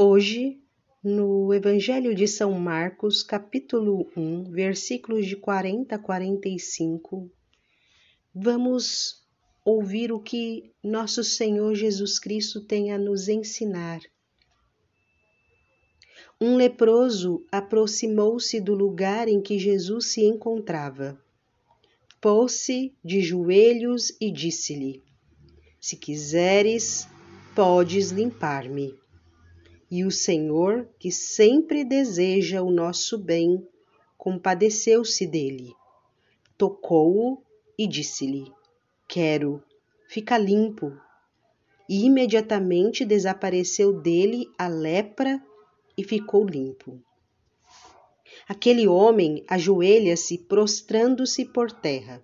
Hoje, no Evangelho de São Marcos, capítulo 1, versículos de 40 a 45, vamos ouvir o que nosso Senhor Jesus Cristo tem a nos ensinar. Um leproso aproximou-se do lugar em que Jesus se encontrava. Pôs-se de joelhos e disse-lhe: Se quiseres, podes limpar-me. E o Senhor, que sempre deseja o nosso bem, compadeceu-se dele, tocou-o e disse-lhe: Quero, fica limpo. E imediatamente desapareceu dele a lepra e ficou limpo. Aquele homem ajoelha-se prostrando-se por terra,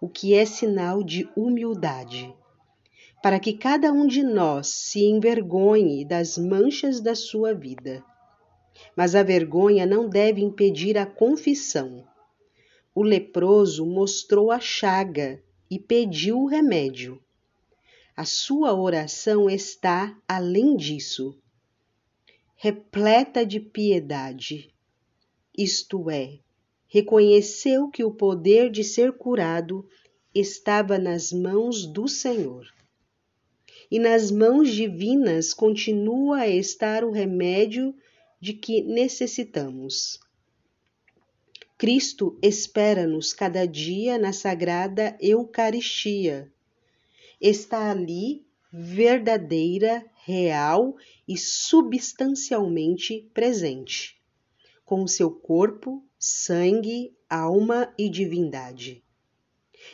o que é sinal de humildade para que cada um de nós se envergonhe das manchas da sua vida. Mas a vergonha não deve impedir a confissão. O leproso mostrou a chaga e pediu o remédio. A sua oração está além disso, repleta de piedade. Isto é, reconheceu que o poder de ser curado estava nas mãos do Senhor e nas mãos divinas continua a estar o remédio de que necessitamos. Cristo espera-nos cada dia na sagrada Eucaristia. Está ali verdadeira, real e substancialmente presente, com seu corpo, sangue, alma e divindade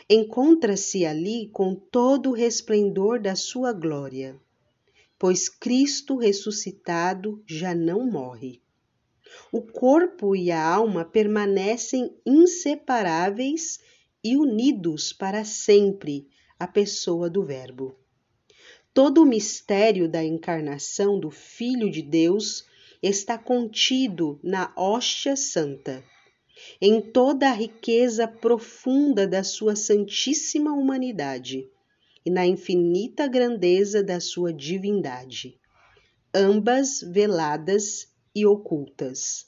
encontra-se ali com todo o resplendor da sua glória, pois Cristo ressuscitado já não morre. O corpo e a alma permanecem inseparáveis e unidos para sempre à pessoa do Verbo. Todo o mistério da encarnação do Filho de Deus está contido na hóstia santa em toda a riqueza profunda da sua santíssima humanidade e na infinita grandeza da sua divindade, ambas veladas e ocultas.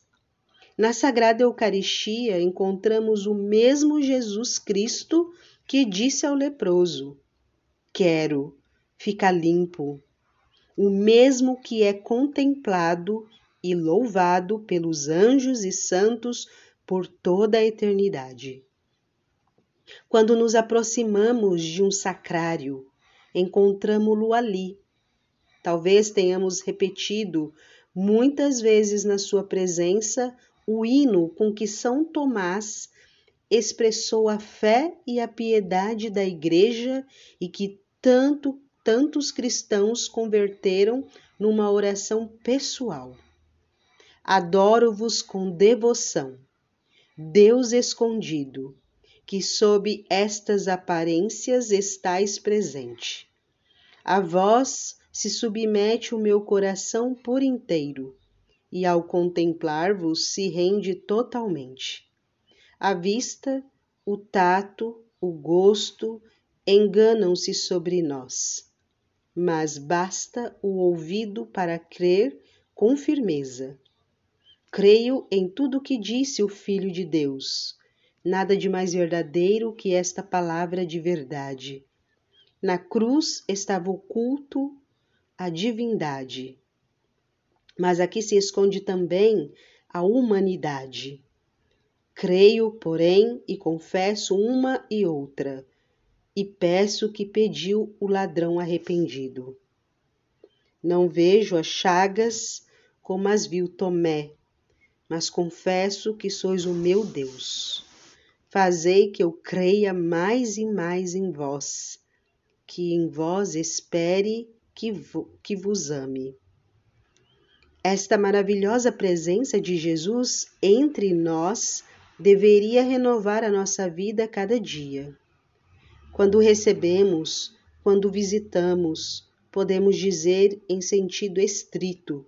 Na Sagrada Eucaristia encontramos o mesmo Jesus Cristo que disse ao leproso: Quero, fica limpo. O mesmo que é contemplado e louvado pelos anjos e santos por toda a eternidade. Quando nos aproximamos de um sacrário, encontramo-lo ali. Talvez tenhamos repetido muitas vezes na sua presença o hino com que São Tomás expressou a fé e a piedade da Igreja e que tanto tantos cristãos converteram numa oração pessoal. Adoro-vos com devoção. Deus escondido, que sob estas aparências estais presente. A vós se submete o meu coração por inteiro, e ao contemplar-vos se rende totalmente. A vista, o tato, o gosto enganam-se sobre nós, mas basta o ouvido para crer com firmeza Creio em tudo o que disse o Filho de Deus. Nada de mais verdadeiro que esta palavra de verdade. Na cruz estava oculto a divindade, mas aqui se esconde também a humanidade. Creio, porém, e confesso uma e outra, e peço que pediu o ladrão arrependido. Não vejo as chagas como as viu Tomé, mas confesso que sois o meu Deus. Fazei que eu creia mais e mais em vós, que em vós espere que, que vos ame. Esta maravilhosa presença de Jesus entre nós deveria renovar a nossa vida a cada dia. Quando recebemos, quando visitamos, podemos dizer em sentido estrito: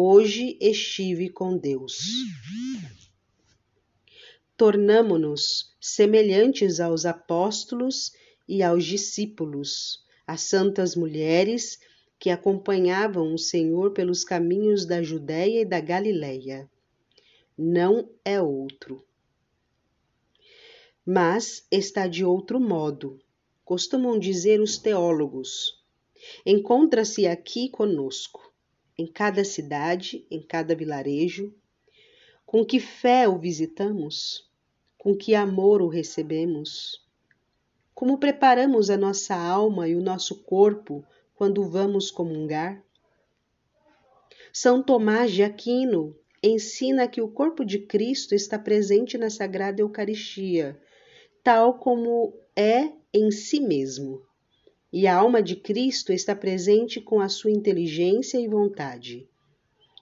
Hoje estive com Deus. Tornamo-nos semelhantes aos apóstolos e aos discípulos, às santas mulheres que acompanhavam o Senhor pelos caminhos da Judéia e da Galiléia. Não é outro. Mas está de outro modo, costumam dizer os teólogos. Encontra-se aqui conosco, em cada cidade, em cada vilarejo. Com que fé o visitamos? Com que amor o recebemos? Como preparamos a nossa alma e o nosso corpo quando vamos comungar? São Tomás de Aquino ensina que o corpo de Cristo está presente na Sagrada Eucaristia, tal como é em si mesmo. E a alma de Cristo está presente com a sua inteligência e vontade.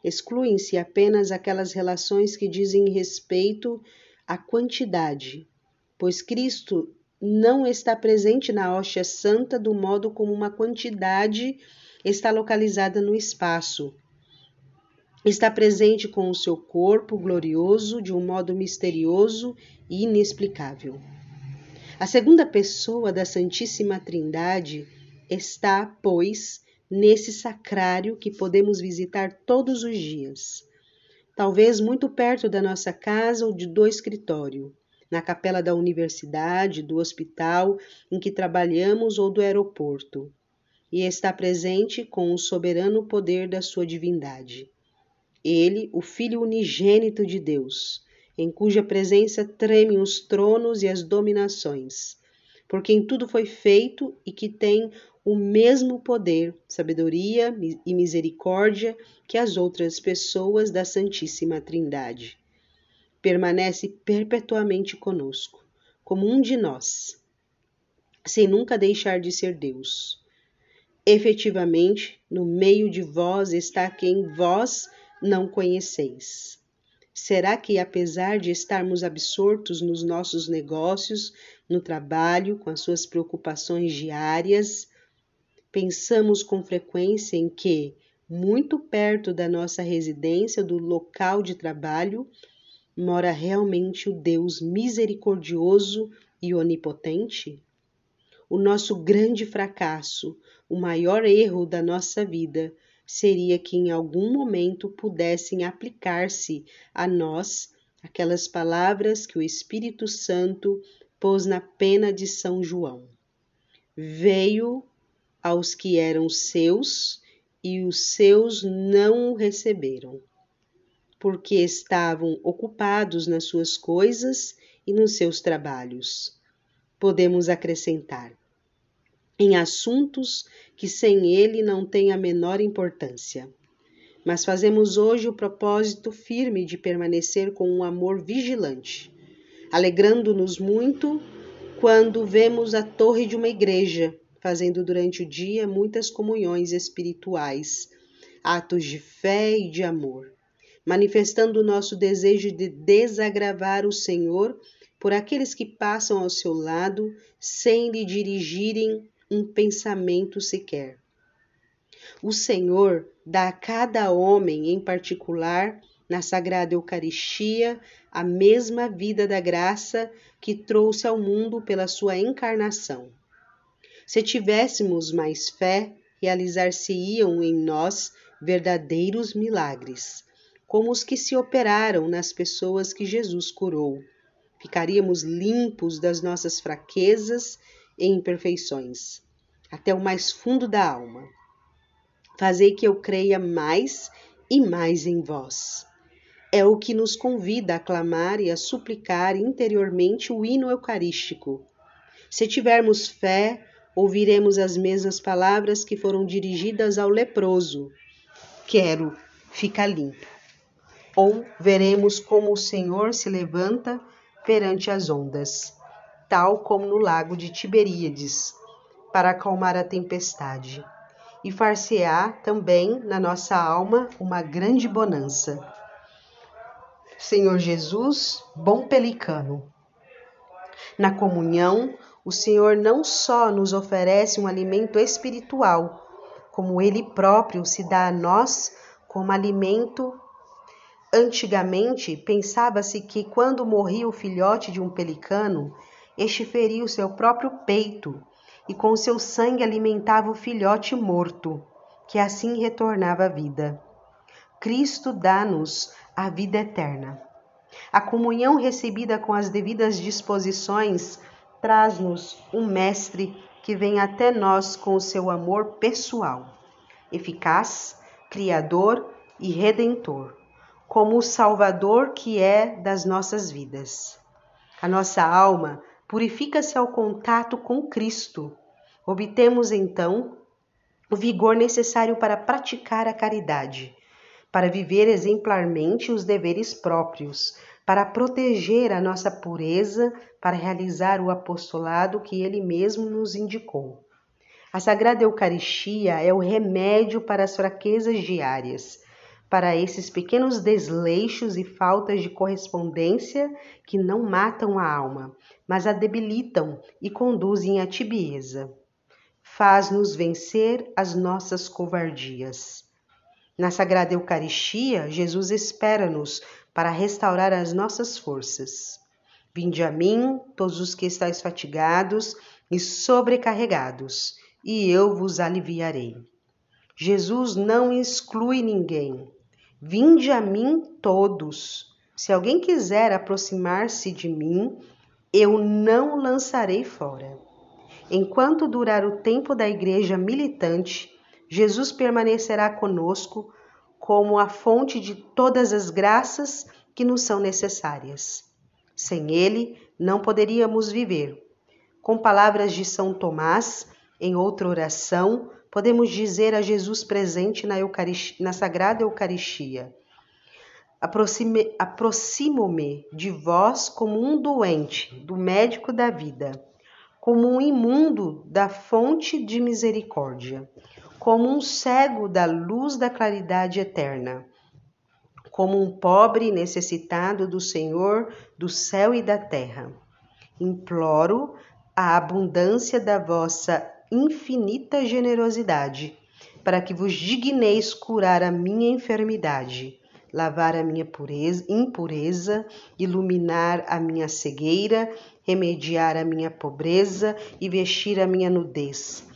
Excluem-se apenas aquelas relações que dizem respeito à quantidade, pois Cristo não está presente na hóstia santa do modo como uma quantidade está localizada no espaço. Está presente com o seu corpo glorioso de um modo misterioso e inexplicável. A segunda pessoa da Santíssima Trindade está, pois, nesse sacrário que podemos visitar todos os dias, talvez muito perto da nossa casa ou de do escritório na capela da universidade, do hospital em que trabalhamos ou do aeroporto, e está presente com o soberano poder da sua divindade. Ele, o Filho unigênito de Deus, em cuja presença tremem os tronos e as dominações, por quem tudo foi feito e que tem o mesmo poder, sabedoria e misericórdia que as outras pessoas da Santíssima Trindade permanece perpetuamente conosco, como um de nós, sem nunca deixar de ser Deus. Efetivamente, no meio de vós está quem vós não conheceis. Será que, apesar de estarmos absortos nos nossos negócios, no trabalho, com as suas preocupações diárias, pensamos com frequência em que, muito perto da nossa residência, do local de trabalho, mora realmente o Deus misericordioso e onipotente? O nosso grande fracasso, o maior erro da nossa vida, seria que em algum momento pudessem aplicar-se a nós aquelas palavras que o Espírito Santo pôs na pena de São João. Veio aos que eram seus e os seus não o receberam porque estavam ocupados nas suas coisas e nos seus trabalhos. Podemos acrescentar, em assuntos que sem ele não têm a menor importância. Mas fazemos hoje o propósito firme de permanecer com um amor vigilante, alegrando-nos muito quando vemos a torre de uma igreja fazendo durante o dia muitas comunhões espirituais, atos de fé e de amor manifestando o nosso desejo de desagravar o Senhor por aqueles que passam ao seu lado sem lhe dirigirem um pensamento sequer. O Senhor dá a cada homem em particular, na Sagrada Eucaristia, a mesma vida da graça que trouxe ao mundo pela sua encarnação. Se tivéssemos mais fé, realizar-se-iam em nós verdadeiros milagres como os que se operaram nas pessoas que Jesus curou. Ficaríamos limpos das nossas fraquezas e imperfeições, até o mais fundo da alma. Fazei que eu creia mais e mais em vós. É o que nos convida a clamar e a suplicar interiormente o hino eucarístico. Se tivermos fé, ouviremos as mesmas palavras que foram dirigidas ao leproso: Quero, ficar limpo ou veremos como o Senhor se levanta perante as ondas, tal como no lago de Tiberíades, para acalmar a tempestade. E far-se-á também na nossa alma uma grande bonança. Senhor Jesus, bom pelicano. Na comunhão, o Senhor não só nos oferece um alimento espiritual, como Ele próprio se dá a nós como alimento Antigamente, pensava-se que quando morria o filhote de um pelicano, este feria o seu próprio peito e com seu sangue alimentava o filhote morto, que assim retornava à vida. Cristo dá-nos a vida eterna. A comunhão recebida com as devidas disposições traz-nos um Mestre que vem até nós com o seu amor pessoal, eficaz, criador e redentor, como o Salvador que é das nossas vidas. A nossa alma purifica-se ao contato com Cristo. Obtemos então o vigor necessário para praticar a caridade para viver exemplarmente os deveres próprios, para proteger a nossa pureza, para realizar o apostolado que ele mesmo nos indicou. A Sagrada Eucaristia é o remédio para as fraquezas diárias, para esses pequenos desleixos e faltas de correspondência que não matam a alma, mas a debilitam e conduzem à tibieza. Faz-nos vencer as nossas covardias. Na Sagrada Eucaristia, Jesus espera-nos para restaurar as nossas forças. Vinde a mim, todos os que estáis fatigados e sobrecarregados, e eu vos aliviarei. Jesus não exclui ninguém. Vinde a mim todos. Se alguém quiser aproximar-se de mim, eu não lançarei fora. Enquanto durar o tempo da igreja militante, Jesus permanecerá conosco como a fonte de todas as graças que nos são necessárias. Sem Ele, não poderíamos viver. Com palavras de São Tomás, em outra oração, podemos dizer a Jesus presente na, na Sagrada Eucaristia: Aproximo-me de vós como um doente, do médico da vida, como um imundo da fonte de misericórdia como um cego da luz da claridade eterna, como um pobre necessitado do Senhor do céu e da terra. Imploro a abundância da vossa infinita generosidade, para que vos digneis curar a minha enfermidade, lavar a minha pureza, impureza, iluminar a minha cegueira, remediar a minha pobreza e vestir a minha nudez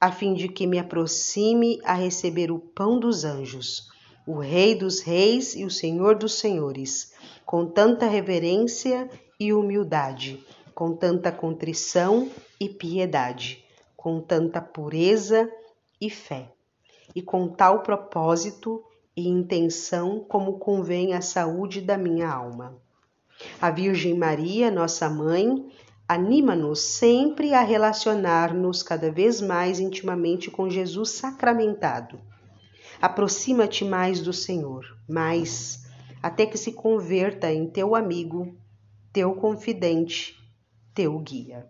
a fim de que me aproxime a receber o pão dos anjos, o Rei dos Reis e o Senhor dos Senhores, com tanta reverência e humildade, com tanta contrição e piedade, com tanta pureza e fé, e com tal propósito e intenção como convém à saúde da minha alma. A Virgem Maria, nossa mãe, anima-nos sempre a relacionar-nos cada vez mais intimamente com Jesus sacramentado. Aproxima-te mais do Senhor, mais, até que se converta em teu amigo, teu confidente, teu guia.